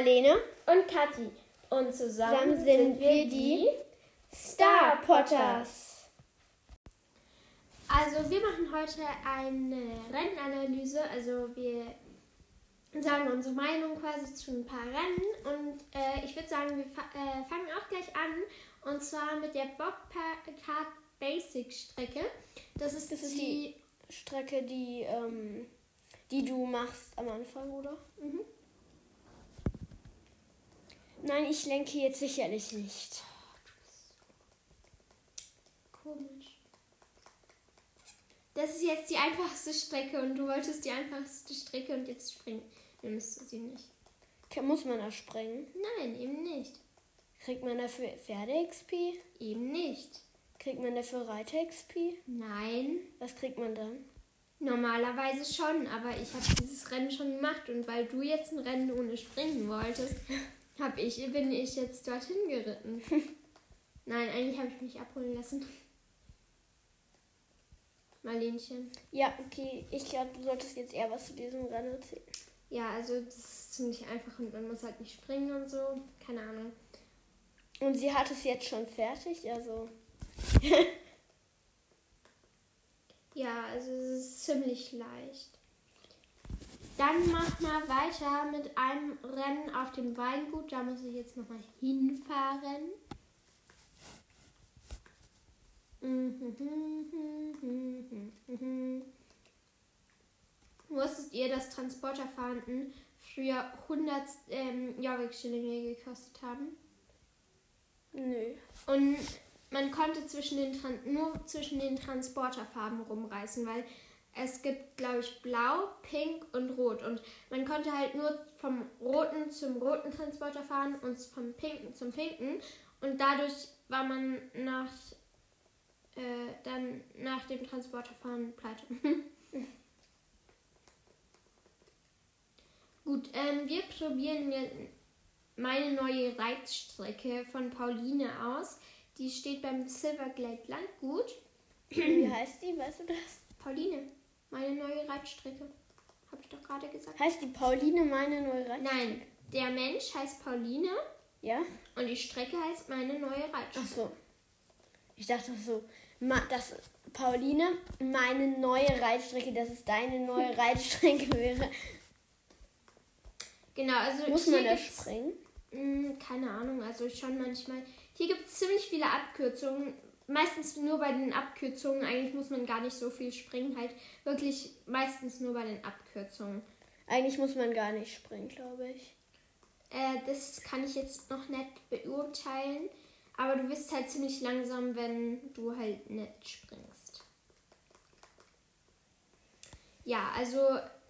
Marlene. Und Kathi. Und zusammen, Zusammen sind wir die Star Potters. Also wir machen heute eine Rennanalyse. Also wir sagen unsere Meinung quasi zu ein paar Rennen. Und äh, ich würde sagen, wir fa äh, fangen auch gleich an. Und zwar mit der Bobcat Basic Strecke. Das ist, Das ist die, Strecke, die, ähm, die du machst am Anfang, oder? Mhm. Nein, ich lenke jetzt sicherlich nicht. Komisch. Das ist jetzt die einfachste Strecke und du wolltest die einfachste Strecke und jetzt springen. Nimmst du sie nicht. Muss man da sprengen? Nein, eben nicht. Kriegt man dafür Pferde-XP? Eben nicht. Kriegt man dafür Reiter-XP? Nein. Was kriegt man dann? Normalerweise schon, aber ich habe dieses Rennen schon gemacht und weil du jetzt ein Rennen ohne springen wolltest, hab ich, bin ich jetzt dorthin geritten. Nein, eigentlich habe ich mich abholen lassen. Marlenchen. Ja, okay. Ich glaube, du solltest jetzt eher was zu diesem Rennen erzählen. Ja, also das ist ziemlich einfach und man muss halt nicht springen und so. Keine Ahnung. Und sie hat es jetzt schon fertig, also. Ja, also es ist ziemlich leicht. Dann mach mal weiter mit einem Rennen auf dem Weingut. Da muss ich jetzt nochmal hinfahren. Wusstet ihr, dass Transporterfahrten früher 100 ähm, Jorvik-Schillinge gekostet haben? Nö. Und man konnte zwischen den Tran nur zwischen den Transporterfarben rumreißen, weil es gibt, glaube ich, blau, pink und rot. Und man konnte halt nur vom roten zum roten Transporter fahren und vom pinken zum pinken. Und dadurch war man nach, äh, dann nach dem Transporterfahren pleite. Gut, ähm, wir probieren jetzt meine neue Reitstrecke von Pauline aus. Die steht beim Silverglade Landgut. Wie heißt die? Weißt du das? Pauline, meine neue Reitstrecke. Hab ich doch gerade gesagt. Heißt die Pauline meine neue Reitstrecke? Nein, der Mensch heißt Pauline Ja? und die Strecke heißt meine neue Ach Reitstrecke. so. Ich dachte so, ma, das Pauline, meine neue Reitstrecke, dass es deine neue Reitstrecke wäre. Genau, also Muss man da springen? Hm, keine Ahnung, also schon manchmal. Hier gibt es ziemlich viele Abkürzungen. Meistens nur bei den Abkürzungen. Eigentlich muss man gar nicht so viel springen. Halt wirklich meistens nur bei den Abkürzungen. Eigentlich muss man gar nicht springen, glaube ich. Äh, das kann ich jetzt noch nicht beurteilen. Aber du bist halt ziemlich langsam, wenn du halt nicht springst. Ja, also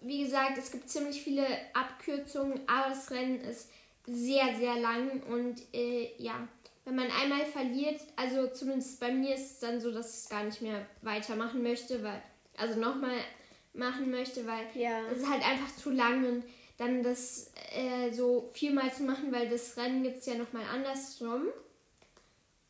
wie gesagt, es gibt ziemlich viele Abkürzungen, aber das Rennen ist sehr, sehr lang und äh, ja, wenn man einmal verliert, also zumindest bei mir ist es dann so, dass ich es gar nicht mehr weitermachen möchte, weil, also nochmal machen möchte, weil Ja. es ist halt einfach zu lang und dann das äh, so viermal zu machen, weil das Rennen gibt es ja nochmal andersrum.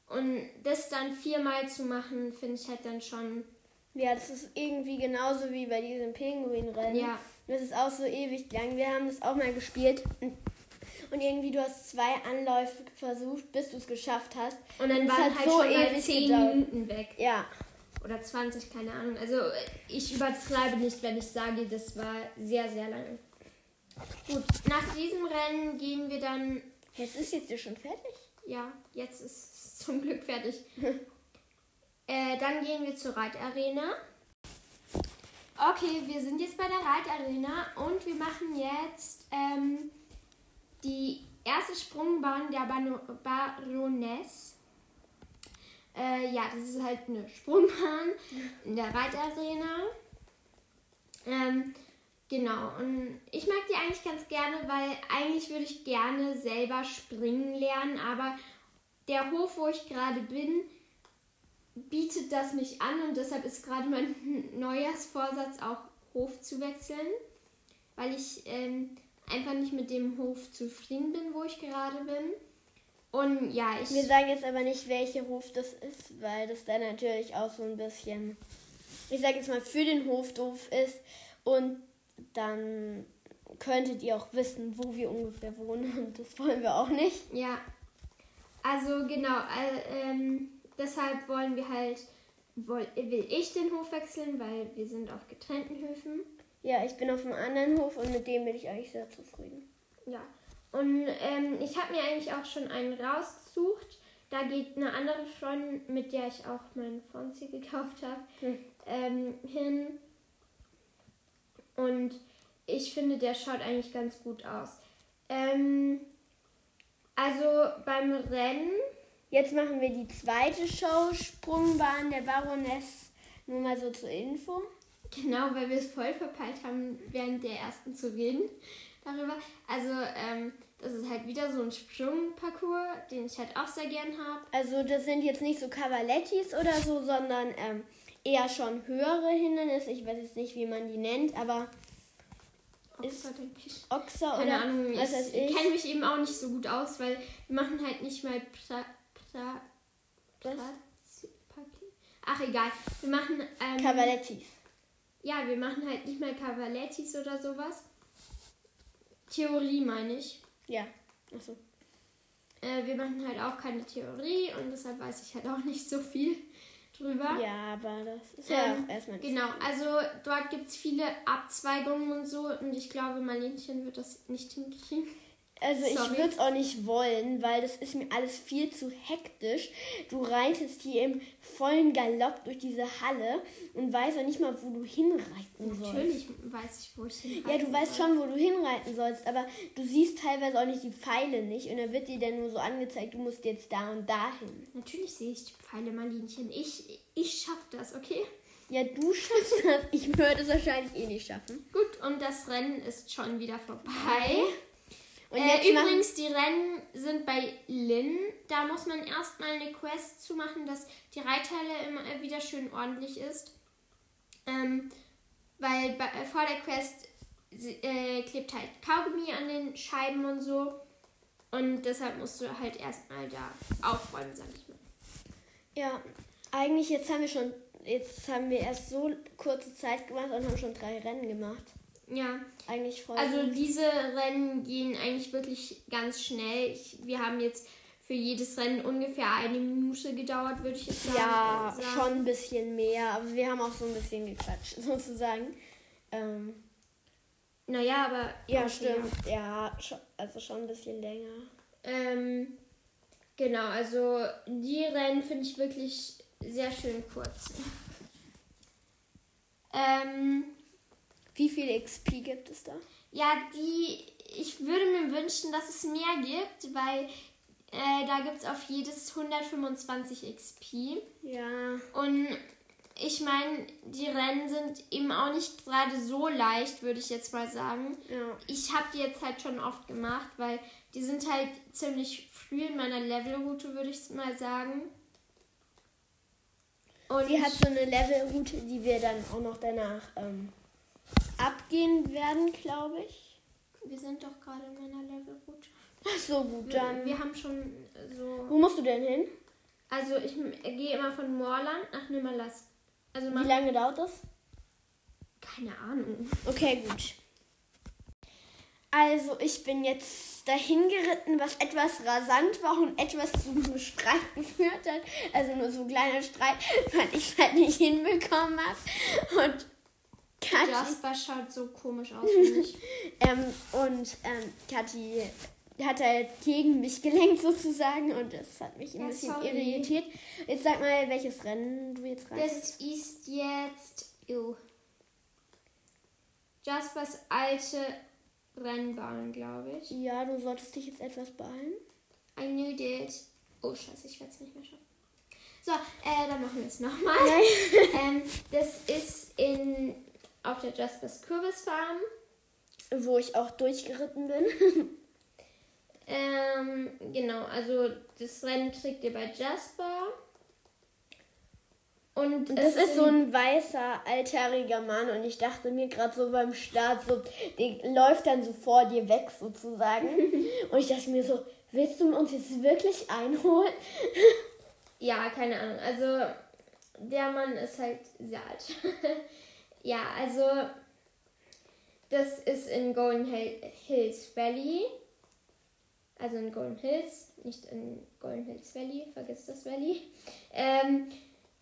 Und das dann viermal zu machen, finde ich halt dann schon. Ja, das ist irgendwie genauso wie bei diesem Pinguinrennen. Ja. Das ist auch so ewig lang. Wir haben das auch mal gespielt. Und irgendwie, du hast zwei Anläufe versucht, bis du es geschafft hast. Und dann es waren hat halt so schon mal ewig 10 gedauert. Minuten weg. Ja. Oder 20, keine Ahnung. Also ich übertreibe nicht, wenn ich sage, das war sehr, sehr lang. Gut, nach diesem Rennen gehen wir dann. Jetzt ist jetzt hier schon fertig. Ja, jetzt ist es zum Glück fertig. äh, dann gehen wir zur Reitarena. Okay, wir sind jetzt bei der Reitarena und wir machen jetzt ähm, die erste Sprungbahn der Baroness. Äh, ja, das ist halt eine Sprungbahn in der Reitarena. Ähm, genau, und ich mag die eigentlich ganz gerne, weil eigentlich würde ich gerne selber springen lernen, aber der Hof, wo ich gerade bin, bietet das nicht an und deshalb ist gerade mein Neujahrsvorsatz auch Hof zu wechseln, weil ich ähm, einfach nicht mit dem Hof zufrieden bin, wo ich gerade bin. Und ja, ich. Wir sagen jetzt aber nicht, welcher Hof das ist, weil das dann natürlich auch so ein bisschen, ich sage jetzt mal, für den Hof doof ist. Und dann könntet ihr auch wissen, wo wir ungefähr wohnen. Und das wollen wir auch nicht. Ja. Also genau, äh, ähm, deshalb wollen wir halt, woll, will ich den Hof wechseln, weil wir sind auf getrennten Höfen. Ja, ich bin auf einem anderen Hof und mit dem bin ich eigentlich sehr zufrieden. Ja. Und ähm, ich habe mir eigentlich auch schon einen rausgesucht. Da geht eine andere Freundin, mit der ich auch meinen Fonzie gekauft habe, Hm. ähm, hin. Und ich finde, der schaut eigentlich ganz gut aus. Ähm, also beim Rennen, Jetzt machen wir die zweite Show, Sprungbahn der Baroness. Nur mal so zur Info. Genau, weil wir es voll verpeilt haben, während der ersten zu reden darüber. Also ähm, das ist halt wieder so ein Sprungparcours, den ich halt auch sehr gern habe. Also das sind jetzt nicht so Cavalettis oder so, sondern ähm, eher schon höhere Hindernisse. Ich weiß jetzt nicht, wie man die nennt, aber Ist- Opfer, denke ich. Ochser Keine oder Ahnung, was ich ich. kenne mich eben auch nicht so gut aus, weil wir machen halt nicht mal pra, pra, Paki- Ach egal, wir machen ähm, Cavalettis. Ja, wir machen halt nicht mal Cavalettis oder sowas. Theorie meine ich. Ja. Achso. Äh, wir machen halt auch keine Theorie und deshalb weiß ich halt auch nicht so viel drüber. Ja, aber das ist ja Ähm, auch erstmal Genau, also dort gibt es viele Abzweigungen und so und ich glaube, Marlenchen wird das nicht hinkriegen. Also ich Sorry. würde es auch nicht wollen, weil das ist mir alles viel zu hektisch. Du reitest hier im vollen Galopp durch diese Halle und weißt auch nicht mal, wo du hinreiten sollst. Natürlich weiß ich, wo ich hin Ja, du weißt soll. schon, wo du hinreiten sollst, aber du siehst teilweise auch nicht die Pfeile nicht und dann wird dir dann nur so angezeigt, du musst jetzt da und da hin. Natürlich sehe ich die Pfeile, Marlinchen. Ich, ich schaff das, okay? Ja, du schaffst das. Ich würde es wahrscheinlich eh nicht schaffen. Gut, und das Rennen ist schon wieder vorbei. Und äh, übrigens, die Rennen sind bei Lynn. Da muss man erstmal eine Quest zu machen, dass die Reithalle immer wieder schön ordentlich ist. Ähm, weil bei, äh, vor der Quest äh, klebt halt Kaugummi an den Scheiben und so. Und deshalb musst du halt erstmal da aufräumen, sag ich mal. Ja, eigentlich jetzt haben wir schon, jetzt haben wir erst so kurze Zeit gemacht und haben schon drei Rennen gemacht. Ja, Eigentlich voll. Also diese Rennen gehen eigentlich wirklich ganz schnell. Ich, wir haben jetzt für jedes Rennen ungefähr eine Minute gedauert, würde ich jetzt sagen. ja, sagen. schon ein bisschen mehr, aber wir haben auch so ein bisschen gequatscht, sozusagen. Ähm, Naja, aber. ja, stimmt. Ja, also schon ein bisschen länger. Ähm, genau, also die Rennen finde ich wirklich sehr schön kurz. ähm, Wie viel XP gibt es da? ja, die. Ich würde mir wünschen, dass es mehr gibt, weil äh, da gibt es auf jedes 125 XP. Ja, Und ich meine, die Rennen sind eben auch nicht gerade so leicht, würde ich jetzt mal sagen. ja. Ich habe die jetzt halt schon oft gemacht, weil die sind halt ziemlich früh in meiner Levelroute, würde ich mal sagen. Und Sie hat so eine Levelroute, die wir dann auch noch danach ähm, abgehen werden, glaube ich. wir sind doch gerade in meiner Levelroute. Ach so, gut, dann. Wir haben schon so. Wo musst du denn hin? Also ich m- gehe immer von Moorland nach Nimmerlass. Also Wie lange dauert das? keine Ahnung. Okay, gut. Also, ich bin jetzt dahin geritten, was etwas rasant war und etwas zu einem Streit geführt hat. Also nur so ein kleiner Streit, weil ich es halt nicht hinbekommen habe. Und Kathi, Jasper schaut so komisch aus, finde ich. ähm, und ähm, Kathi hat halt gegen mich gelenkt sozusagen und das hat mich ein Ja, bisschen sorry. irritiert. Jetzt sag mal, welches Rennen du jetzt reitest. Das ist jetzt ew. Jaspers alte Rennbahn, glaube ich. Ja, du solltest dich jetzt etwas beeilen. I knew that. Oh, scheiße, ich werde es nicht mehr schaffen. So, äh, dann machen wir es nochmal. ähm, das ist in, auf der Jaspers Kürbisfarm. Wo ich auch durchgeritten bin. Ähm, genau, also das Rennen kriegt ihr bei Jasper. Und, Und das ist so in- ein weißer, altherriger Mann und ich dachte mir gerade so beim Start, so, der läuft dann so vor dir weg sozusagen. und ich dachte mir so, willst du uns jetzt wirklich einholen? Ja, keine Ahnung. Also, der Mann ist halt sehr alt. Ja, also, das ist in Golden Hills Valley. Also in Golden Hills, nicht in Golden Hills Valley, vergiss das Valley. Ähm,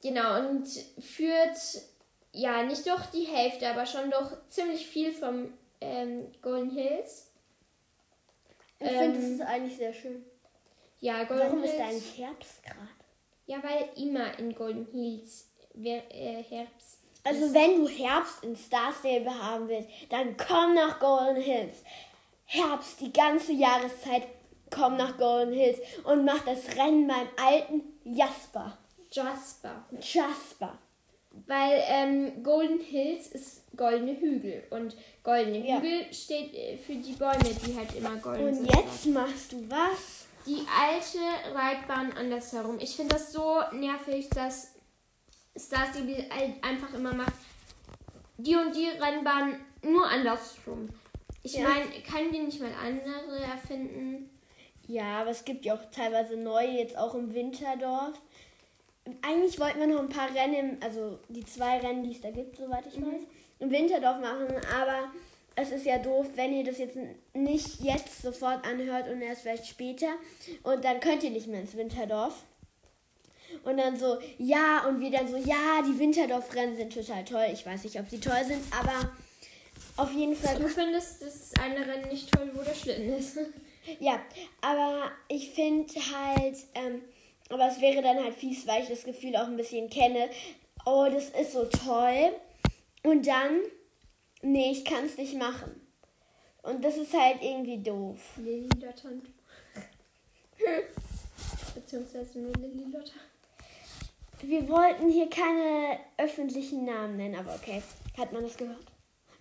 genau, und führt ja nicht doch die Hälfte, aber schon doch ziemlich viel vom ähm, Golden Hills. Ich Ähm, finde, das ist eigentlich sehr schön. Ja, Golden Warum Hills. ist da eigentlich Herbst gerade? Ja, weil immer in Golden Hills äh, Herbst. Also wenn du Herbst in Starsdale haben willst, dann komm nach Golden Hills. Herbst, die ganze Jahreszeit, komm nach Golden Hills und mach das Rennen beim alten Jasper. Jasper. Jasper. Weil ähm, Golden Hills ist goldene Hügel und goldene Ja. Hügel steht äh, für die Bäume, die halt immer golden Und sind. jetzt machst du was? Die alte Reitbahn andersherum. Ich finde das so nervig, dass Star Stable einfach immer macht, die und die Rennbahn nur andersrum. Ich Ja. meine, kann die nicht mal andere erfinden? Ja, aber es gibt ja auch teilweise neue, jetzt auch im Winterdorf. Eigentlich wollten wir noch ein paar Rennen, also die zwei Rennen, die es da gibt, soweit ich weiß, im Winterdorf machen. Aber es ist ja doof, wenn ihr das jetzt nicht jetzt sofort anhört und erst vielleicht später. Und dann könnt ihr nicht mehr ins Winterdorf. Und dann so, ja, und wir dann so, ja, die Winterdorf-Rennen sind total toll. Ich weiß nicht, ob sie toll sind, aber auf jeden Fall Du findest das eine Rennen nicht toll, wo der Schlitten ist. Ja, aber ich finde halt, ähm, aber es wäre dann halt fies, weil ich das Gefühl auch ein bisschen kenne. Oh, das ist so toll. Und dann, nee, ich kann es nicht machen. Und das ist halt irgendwie doof. Lilly Lotter Beziehungsweise nur Lilly Lotter. Wir wollten hier keine öffentlichen Namen nennen, aber okay. Hat man das gehört?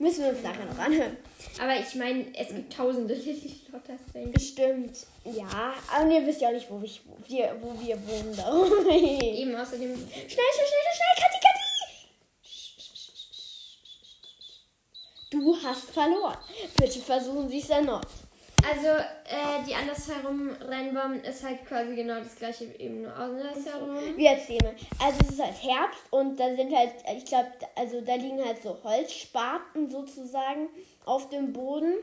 Müssen wir uns nachher noch anhören. Aber ich meine, es gibt tausende ich. Bestimmt, ja. Aber ihr wisst ja auch nicht, wo, ich, wo, wir, wo wir wohnen. Darum. schnell, Eben außerdem. schnell, schnell, schnell, schnell, Kathi, Kathi! Du hast verloren. Bitte versuchen Sie es erneut. Also, äh, die andersherum Rennbahn ist halt quasi genau das gleiche, eben nur andersherum. Wir erzählen mal. Also es ist halt Herbst und da sind halt, ich glaube, also da liegen halt so Holzspaten sozusagen auf dem Boden.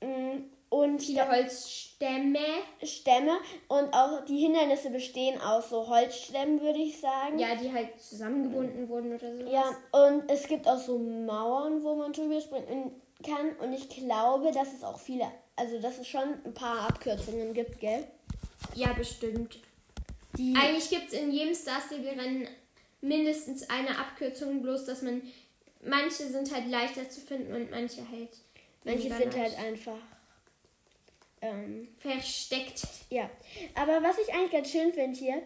Mm, Und Viele Holzstämme. Stämme und auch die Hindernisse bestehen aus so Holzstämmen, würde ich sagen. Ja, die halt zusammengebunden wurden oder so. Ja, und es gibt auch so Mauern, wo man drüber springen kann. Und ich glaube, dass es auch viele, also dass es schon ein paar Abkürzungen gibt, gell? Ja, bestimmt. Die, Eigentlich gibt es in jedem Star Stable-Rennen mindestens eine Abkürzung, bloß dass man. Manche sind halt leichter zu finden und manche halt. manche sind halt einfach. Ähm, versteckt. ja. Aber was ich eigentlich ganz schön finde hier,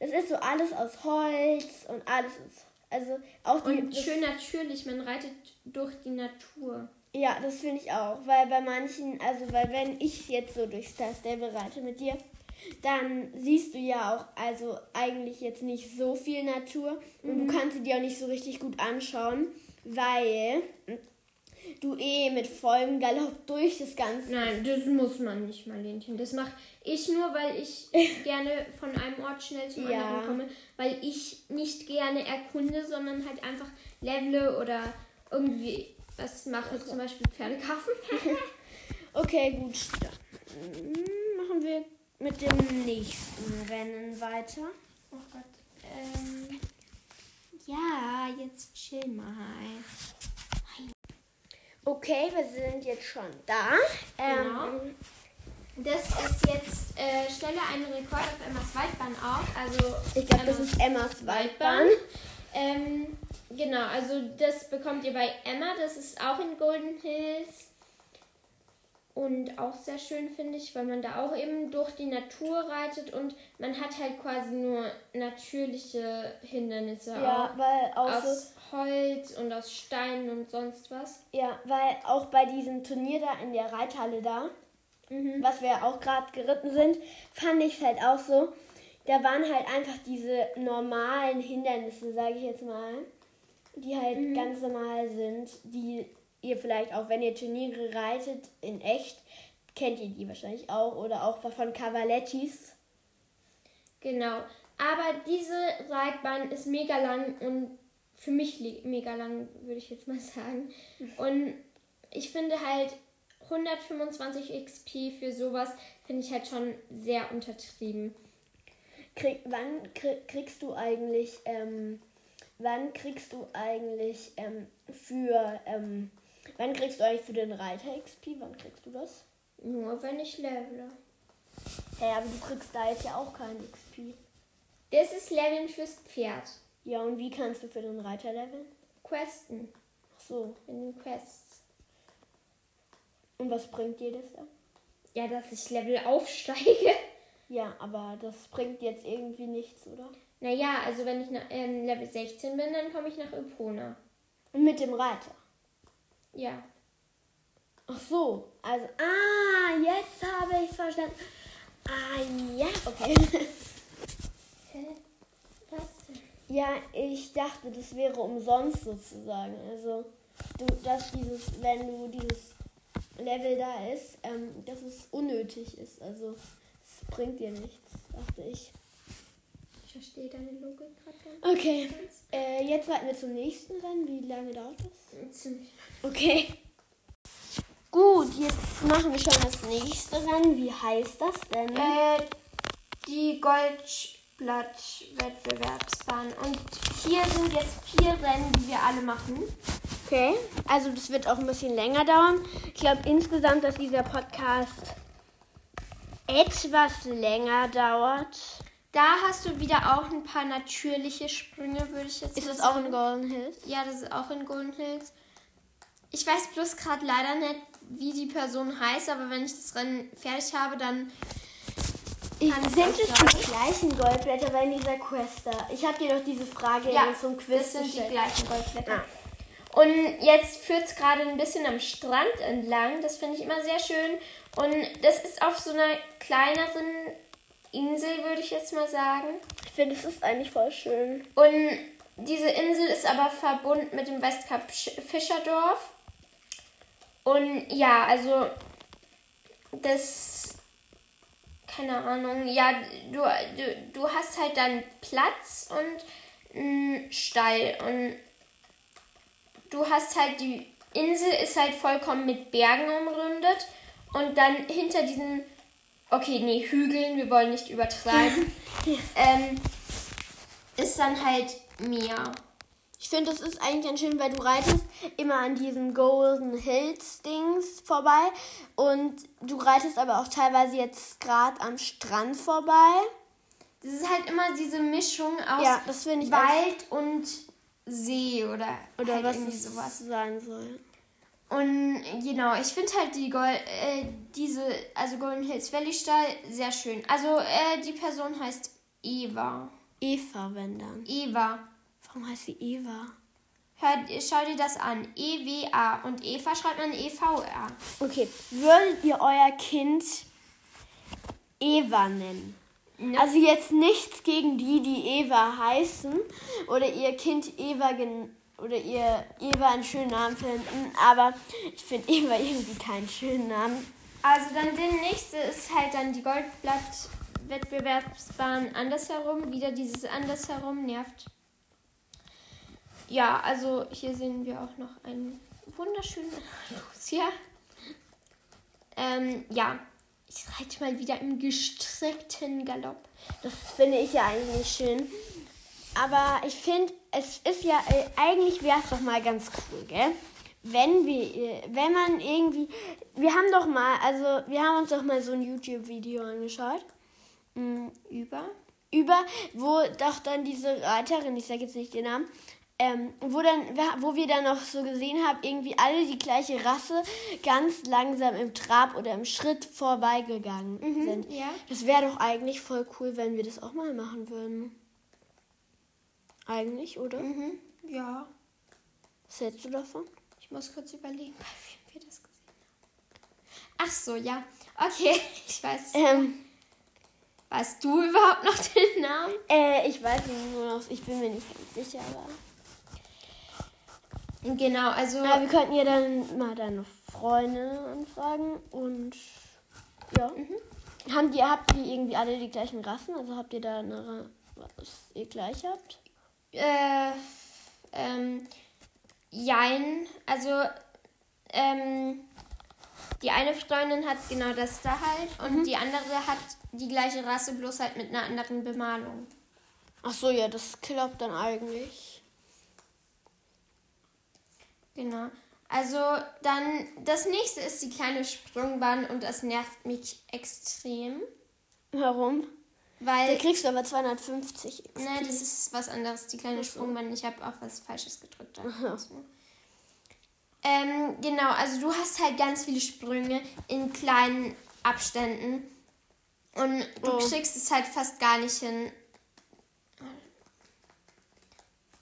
das ist so alles aus Holz und alles ist. Also auch die. Und schön natürlich, man reitet durch die Natur. Ja, das finde ich auch. Weil bei manchen, also weil wenn ich jetzt so durch Star Stable reite mit dir, dann siehst du ja auch also eigentlich jetzt nicht so viel Natur und Mhm. du kannst sie dir auch nicht so richtig gut anschauen, weil du eh mit vollem Galopp durch das Ganze. Nein, das muss man nicht, Marlenchen. Das mache ich nur, weil ich gerne von einem Ort schnell zum Ja. anderen komme. Weil ich nicht gerne erkunde, sondern halt einfach levele oder irgendwie was mache. Zum Beispiel Pferde kaufen. Okay, gut. Dann machen wir mit dem nächsten Rennen weiter. Oh Gott. Ähm, ja, jetzt chill mal. Okay, wir sind jetzt schon da. Genau. Ähm, Das ist jetzt, äh, stelle einen Rekord auf Emmas Waldbahn auf. Also ich glaube, das ist Emmas Waldbahn. Ähm, genau, also das bekommt ihr bei Emma. Das ist auch in Golden Hills. Und auch sehr schön, finde ich, weil man da auch eben durch die Natur reitet und man hat halt quasi nur natürliche Hindernisse Ja, auch. weil auch so, Aus Holz und aus Steinen und sonst was. ja, weil auch bei diesem Turnier da in der Reithalle da, was wir auch gerade geritten sind, fand ich es halt auch so. Da waren halt einfach diese normalen Hindernisse, sage ich jetzt mal, die halt ganz normal sind, die ihr vielleicht auch, wenn ihr Turniere reitet in echt, kennt ihr die wahrscheinlich auch oder auch von Cavalettis. Genau. Aber diese Reitbahn ist mega lang und für mich mega lang, würde ich jetzt mal sagen. Und ich finde halt 125 XP für sowas finde ich halt schon sehr untertrieben. Krieg, wann krieg, kriegst du eigentlich, ähm, wann kriegst du eigentlich ähm, für, ähm, wann kriegst du eigentlich für den Reiter XP? Wann kriegst du das? Nur wenn ich levele. Ja, aber du kriegst da jetzt ja auch keinen XP. Das ist Leveln fürs Pferd. Ja, und wie kannst du für den Reiter leveln? Questen. Ach so. In den Quests. Und was bringt dir das da? Ja, dass ich Level aufsteige. Ja, aber das bringt jetzt irgendwie nichts, oder? Naja, also wenn ich nach, ähm, Level 16 bin, dann komme ich nach Epona. Und mit dem Reiter? Ja. Ach so, also, ah, jetzt habe ich es verstanden. Ah, ja, okay. Hä? Was denn? Ja, ich dachte, das wäre umsonst sozusagen. Also, du, dass dieses, wenn du dieses Level da ist, ähm, dass es unnötig ist. Also, bringt dir nichts, dachte ich. Ich verstehe deine Logik gerade. Okay, äh, jetzt warten wir zum nächsten Rennen. Wie lange dauert das? Ziemlich. Okay. Gut, jetzt machen wir schon das nächste Rennen. Wie heißt das denn? Äh, die Goldblatt-Wettbewerbsbahn. Und hier sind jetzt vier Rennen, die wir alle machen. Okay, also das wird auch ein bisschen länger dauern. Ich glaube insgesamt, dass dieser Podcast etwas länger dauert. Da hast du wieder auch ein paar natürliche Sprünge, würde ich jetzt Ist mal das auch sagen. in Golden Hills? Ja, das ist auch in Golden Hills. Ich weiß bloß gerade leider nicht, wie die Person heißt, aber wenn ich das Rennen fertig habe, dann. Ich, sind es sagen. die gleichen Goldblätter bei dieser Quest da? Ich habe dir doch diese Frage Ja, einem Quiz Das sind die gleichen Goldblätter. Ah. Und jetzt führt es gerade ein bisschen am Strand entlang. Das finde ich immer sehr schön. Und das ist auf so einer kleineren Insel, würde ich jetzt mal sagen. Ich finde, es ist eigentlich voll schön. Und diese Insel ist aber verbunden mit dem Westkap Sch- Fischerdorf. Und ja, also das, keine Ahnung, ja, du, du, du hast halt dann Platz und einen Stall. Und du hast halt, die Insel ist halt vollkommen mit Bergen umrundet. Und dann hinter diesen, okay, nee, Hügeln, wir wollen nicht übertreiben, ähm, ist dann halt Meer. Ich finde, das ist eigentlich ganz schön, weil du reitest immer an diesen Golden Hills Dings vorbei und du reitest aber auch teilweise jetzt gerade am Strand vorbei. Das ist halt immer diese Mischung aus Ja, Wald und See oder, Oder halt was irgendwie sowas. sein soll. Und genau, ich finde halt die Gold, äh, diese, also Golden Hills Valley Stall sehr schön. Also äh, die Person heißt Eva. Eva, wenn dann. Eva. Warum heißt sie Eva? Hör, schau dir das an. E-W-A. Und Eva schreibt man E E-V-A. Okay, würdet ihr euer Kind Eva nennen? Ne? Also jetzt nichts gegen die, die Eva heißen oder ihr Kind Eva gen oder ihr Eva einen schönen Namen finden, aber ich finde Eva irgendwie keinen schönen Namen. Also dann der nächste ist halt dann die Goldblatt-Wettbewerbsbahn andersherum. Wieder dieses andersherum nervt. Ja, also hier sehen wir auch noch einen wunderschönen Lucia. Ähm, ja, ich reite mal wieder im gestreckten Galopp. Das finde ich ja eigentlich schön. Aber ich finde, es ist ja, äh, eigentlich wäre es doch mal ganz cool, gell? Wenn wir, äh, wenn man irgendwie, wir haben doch mal, also wir haben uns doch mal so ein YouTube-Video angeschaut. Mm, Über. über, wo doch dann diese Reiterin, ich sage jetzt nicht den Namen, ähm, wo, dann, wo wir dann noch so gesehen haben, irgendwie alle die gleiche Rasse ganz langsam im Trab oder im Schritt vorbeigegangen sind. ja. Das wäre doch eigentlich voll cool, wenn wir das auch mal machen würden. Eigentlich, oder? Mhm. Ja. Was hältst du davon? Ich muss kurz überlegen, bei wem wir das gesehen haben. Ach so, ja. Okay, ich weiß. Ähm, Weißt du überhaupt noch den Namen? äh, ich weiß nur noch, ich bin mir nicht ganz sicher, aber. Genau, also. Aber wir könnten ja dann mal deine Freunde anfragen und ja. Haben die, habt ihr irgendwie alle die gleichen Rassen? Also habt ihr da eine, was ihr gleich habt? Äh, ähm, jein. Also, ähm, die eine Freundin hat genau das da halt und die andere hat die gleiche Rasse, bloß halt mit einer anderen Bemalung. Ach so, ja, das klappt dann eigentlich. Genau. Also dann das nächste ist die kleine Sprungbahn und das nervt mich extrem, Warum? Da weil kriegst du aber 250 XP. ne, das ist was anderes, die kleine. Sprungbahn. Ich habe auch was falsches gedrückt. da. Ähm, genau, also du hast halt ganz viele Sprünge in kleinen Abständen und du Oh. kriegst es halt fast gar nicht hin.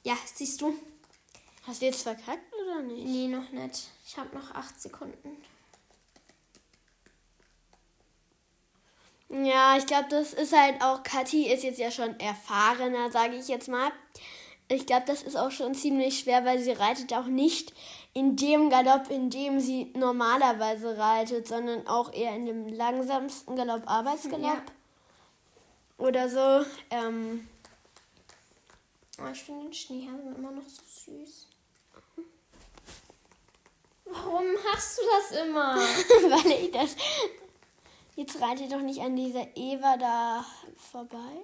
Ja, siehst du? Hast du jetzt verkackt oder nicht? Nee, noch nicht. Ich habe noch acht Sekunden. Ja, ich glaube, das ist halt auch, Kathi ist jetzt ja schon erfahrener, sage ich jetzt mal. Ich glaube, das ist auch schon ziemlich schwer, weil sie reitet auch nicht in dem Galopp, in dem sie normalerweise reitet, sondern auch eher in dem langsamsten Galopp, Arbeitsgalopp. Oder so. Ähm, Oh, ich finde den Schneehasen immer noch so süß. Warum machst du das immer? weil ich das. Jetzt reitet doch nicht an dieser Eva da vorbei.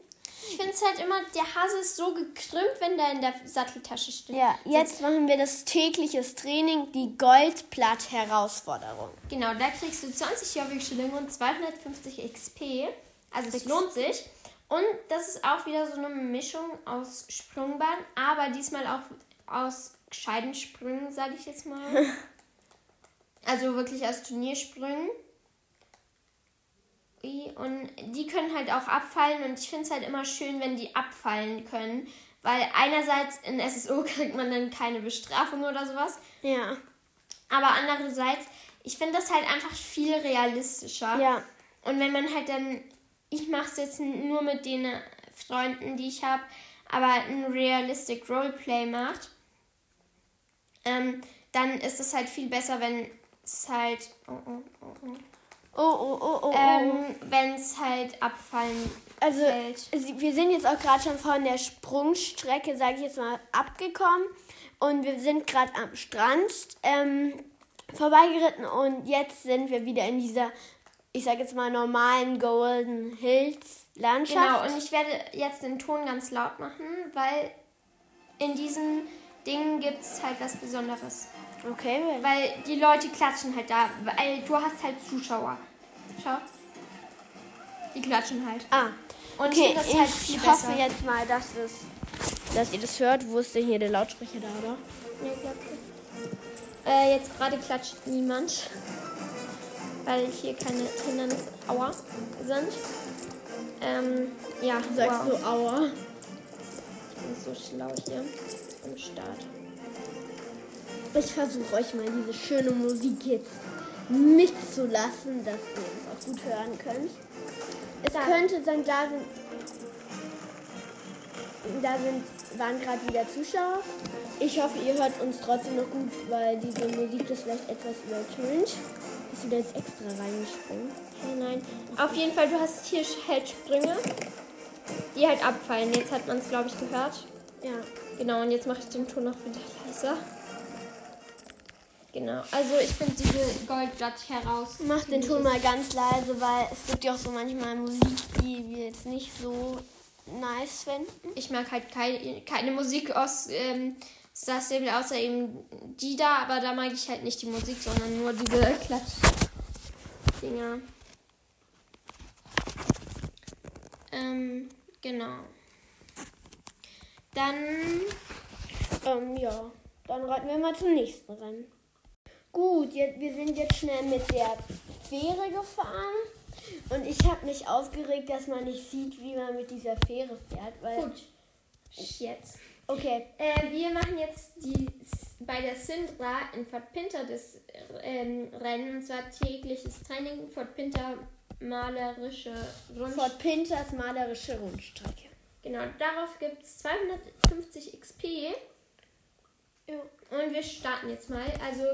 Ich finde es halt immer, der Hase ist so gekrümmt, wenn der in der Satteltasche steht. Ja, jetzt machen wir das tägliches Training, die Goldblatt-Herausforderung. Genau, da kriegst du 20 Jobbik-Schillinge und 250 XP. Also es lohnt sich. Und das ist auch wieder so eine Mischung aus Sprungbahn, aber diesmal auch aus gescheiten Sprüngen, sage ich jetzt mal. also wirklich aus Turniersprüngen. Und die können halt auch abfallen und ich finde es halt immer schön, wenn die abfallen können. Weil einerseits in SSO kriegt man dann keine Bestrafung oder sowas. Ja. Aber andererseits, ich finde das halt einfach viel realistischer. Ja. Und wenn man halt dann, ich mache es jetzt nur mit den Freunden, die ich habe, aber ein Realistic Roleplay macht, ähm, dann ist es halt viel besser, wenn es halt, oh, oh, oh, oh. Oh, oh, oh, oh. Ähm, wenn es halt abfallen Also, fällt. wir sind jetzt auch gerade schon von der Sprungstrecke, sage ich jetzt mal, abgekommen. Und wir sind gerade am Strand ähm, vorbeigeritten. Und jetzt sind wir wieder in dieser, ich sage jetzt mal, normalen Golden Hills Genau, Landschaft. und ich werde jetzt den Ton ganz laut machen, weil in diesen Dingen gibt es halt was Besonderes. okay, Weil die Leute klatschen halt da, weil du hast halt Zuschauer. Schau. Die klatschen halt. ah, Und okay. ich halt Ich hoffe besser. jetzt mal, dass, es, dass ihr das hört. Wo ist denn hier der Lautsprecher da, oder? Nee, ich glaub nicht. Äh, jetzt gerade klatscht niemand. Weil hier keine Hindernisse aua, sind. Ähm, ja, Sagst wow. du Aua? Ich bin so schlau hier am Start. Ich versuche euch mal diese schöne Musik jetzt mitzulassen, dass ihr es auch gut hören könnt. Es Da. könnte sein, da sind, da sind, waren gerade wieder Zuschauer. Ich hoffe, ihr hört uns trotzdem noch gut, weil diese Musik das vielleicht etwas übertönt. Bist du da jetzt extra reingesprungen? Hey, nein. Auf jeden Fall, du hast hier halt Sprünge, die halt abfallen. Jetzt hat man es, glaube ich, gehört. Ja. Genau, und jetzt mache ich den Ton noch wieder leiser. Genau, also ich finde diese Goldblatt heraus. Mach den Ton mal ganz leise, weil es gibt ja auch so manchmal Musik, die wir jetzt nicht so nice finden. Ich mag halt keine, keine Musik aus ähm, Star Stable, außer eben die da, aber da mag ich halt nicht die Musik, sondern nur diese Klatsch-Dinger. Ähm, genau. Dann Ähm, ja, dann reiten wir mal zum nächsten Rennen. Gut, jetzt, wir sind jetzt schnell mit der Fähre gefahren. Und ich habe mich aufgeregt, dass man nicht sieht, wie man mit dieser Fähre fährt. Weil, gut. Jetzt. Okay, Äh, wir machen jetzt die bei der Sindra in Fort Pinter das ähm, Rennen, und zwar tägliches Training, Fort Pinter malerische Rund. Fort Pinters malerische Rundstrecke. Genau, darauf gibt es 250 XP Ja. und wir starten jetzt mal. Also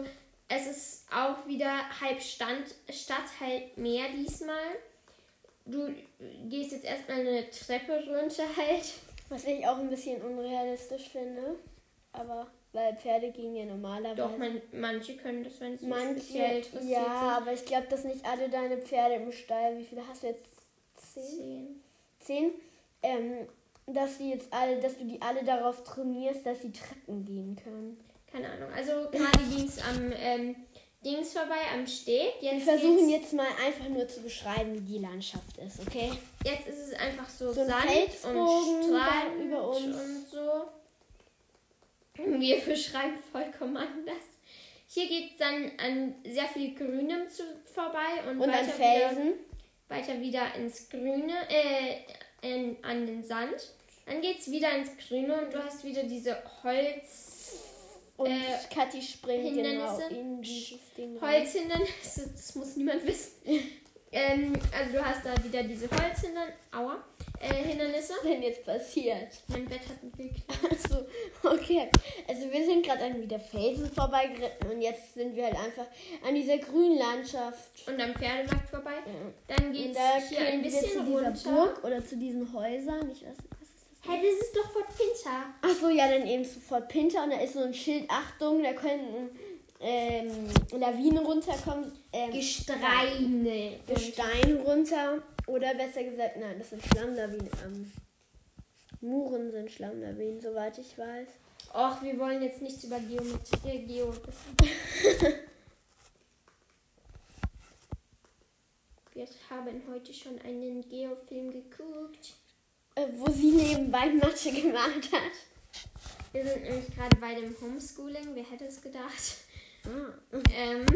es ist auch wieder halb Stand, Stadt, halb Meer diesmal. Du gehst jetzt erstmal eine Treppe runter halt. Was ich auch ein bisschen unrealistisch finde. aber weil Pferde gehen ja normalerweise. Doch, man, manche können das, wenn sie Manche, speziell interessiert ja, sind. aber ich glaube, dass nicht alle deine Pferde im Stall. Wie viele hast du jetzt? Zehn? Zehn. Zehn? Ähm, dass die jetzt alle, dass du die alle darauf trainierst, dass sie Treppen gehen können. Keine Ahnung. Also gerade ging es am ähm, Dings vorbei, am Steg. Wir Jetzt, versuchen geht's- jetzt mal einfach nur zu beschreiben, wie die Landschaft ist, okay? jetzt ist es einfach so, So ein Sand und Strand da über uns. und so. Wir beschreiben vollkommen anders. Hier geht es dann an sehr viel Grünem zu, vorbei und, Und weiter, an Felsen. Wieder, weiter wieder ins Grüne, äh, in, an den Sand. Dann geht es wieder ins Grüne und du hast wieder diese Holz, Und äh, Kathi springt genau Hindernisse. in dieses Ding rein. Holzhindernisse, das muss niemand wissen. ähm, also du hast da wieder diese Holzhindernisse, aua, äh, Hindernisse. Was ist denn jetzt passiert? Mein Bett hat geklaut. Achso, okay. Also wir sind gerade an wieder Felsen vorbeigeritten und jetzt sind wir halt einfach an dieser grünen Landschaft. Und am Pferdemarkt vorbei. Ja. Dann Und geht da es hier ein wir zu bisschen dieser runter. Burg oder zu diesen Häusern. Ich weiß nicht, das? Hey, das ist doch Fort Pinter. Achso, ja, dann eben sofort Pinter und da ist so ein Schild, Achtung, da können ähm, Lawinen runterkommen. Ähm, Gesteine. Gestein runter. Oder besser gesagt, nein, das sind Schlammlawinen. Ähm, Muren sind Schlammlawinen, soweit ich weiß. Och, wir wollen jetzt nichts über Geometrie, äh, Geo wir haben heute schon einen Geofilm geguckt. Äh, wo sie nebenbei Mathe gemacht hat. Wir sind nämlich gerade bei dem Homeschooling. Wer hätte es gedacht? Ah. Ähm,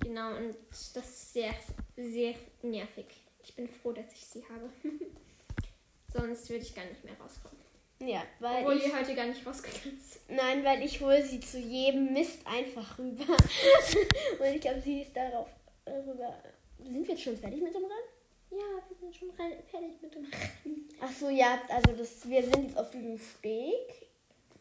genau, und das ist sehr, sehr nervig. Ich bin froh, dass ich sie habe. Sonst würde ich gar nicht mehr rauskommen. Ja, weil Obwohl ich, wir heute gar nicht rausgegangen sind. nein, weil ich hole sie zu jedem Mist einfach rüber. Und ich glaube, sie ist darauf äh, rüber. Sind wir jetzt schon fertig mit dem Rennen? Ja, wir sind schon fertig mit dem Rennen. Ach so, ja, also das, wir sind jetzt auf diesem Steg.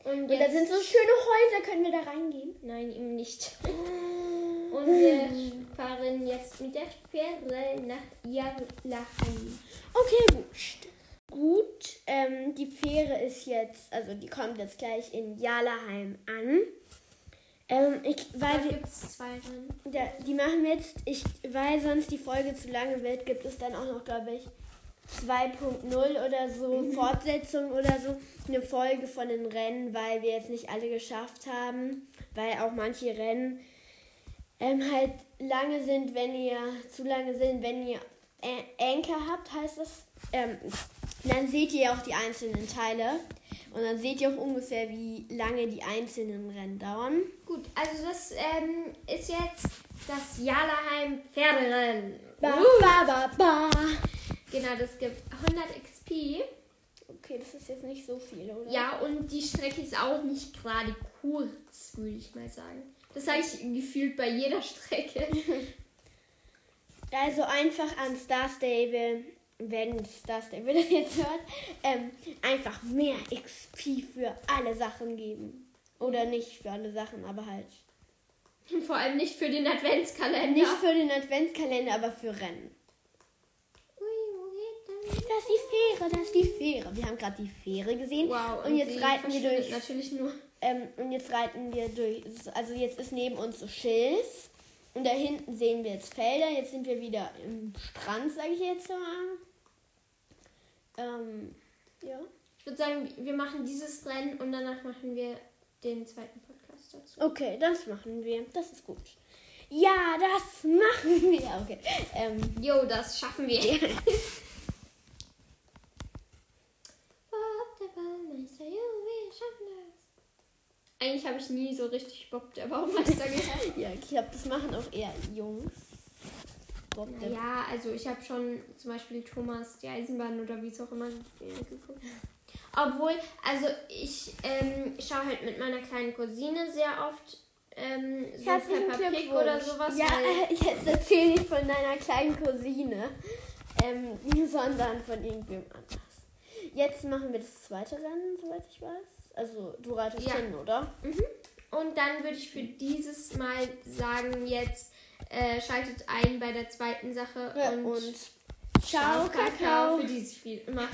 Und Und da sind so schöne Häuser, können wir da reingehen? Nein, eben nicht. Und wir fahren jetzt mit der Fähre nach Jarlaheim. Okay, gut. Gut, ähm, die Fähre ist jetzt, also die kommt jetzt gleich in Jalaheim an. Ähm, ich, weil Da gibt es zwei Rennen. Ja, die machen wir jetzt, ich, weil sonst die Folge zu lange wird, gibt es dann auch noch, glaube ich, 2.0 oder so, Fortsetzung oder so, eine Folge von den Rennen, weil wir jetzt nicht alle geschafft haben, weil auch manche Rennen ähm, halt lange sind, wenn ihr, zu lange sind, wenn ihr Ä- Anchor habt, heißt das. Ähm, dann seht ihr auch die einzelnen Teile und dann seht ihr auch ungefähr, wie lange die einzelnen Rennen dauern. Gut, also das ähm, ist jetzt das Jarlaheim Pferderennen. Ba, Uh. ba, ba, ba. Genau, das gibt 100 XP. Okay, das ist jetzt nicht so viel, oder? Ja, und die Strecke ist auch nicht gerade kurz, würde ich mal sagen. Das sage ich gefühlt bei jeder Strecke. Also einfach an Star Stable, wenn Star Stable das jetzt hört, ähm, einfach mehr XP für alle Sachen geben. Oder nicht für alle Sachen, aber halt. Vor allem nicht für den Adventskalender. Nicht für den Adventskalender, aber für Rennen. Das ist die Fähre, das ist die Fähre. Wir haben gerade die Fähre gesehen. Wow, und jetzt sie reiten wir durch. Natürlich nur. Ähm, und jetzt reiten wir durch. Also jetzt ist neben uns so Schilf. Und da hinten sehen wir jetzt Felder. Jetzt sind wir wieder im Strand, sage ich jetzt mal. Ähm, ja. Ich würde sagen, wir machen dieses Rennen und danach machen wir den zweiten Podcast dazu. Okay, das machen wir. Das ist gut. Ja, das machen wir. Okay. Ähm, Jo, das schaffen wir. Bob, der Baumeister, jo, wir schaffen das. Eigentlich habe ich nie so richtig Bob, der Baumeister gehört. ja, ich glaube, das machen auch eher Jungs. Bob, der Naja, also ich habe schon zum Beispiel Thomas die Eisenbahn oder wie es auch immer geguckt. Obwohl, also ich ähm, schaue halt mit meiner kleinen Cousine sehr oft ähm, so Peppa Pig oder sowas. Ja, äh, jetzt erzähl nicht von deiner kleinen Cousine, ähm, sondern von irgendwem anders. Jetzt machen wir das zweite Rennen, soweit ich weiß. Also, du reitest Ja. hin, oder? Und dann würde ich für dieses Mal sagen, jetzt äh, schaltet ein bei der zweiten Sache Ja, und, und ciao, Kakao. für dieses Spiel. Immer.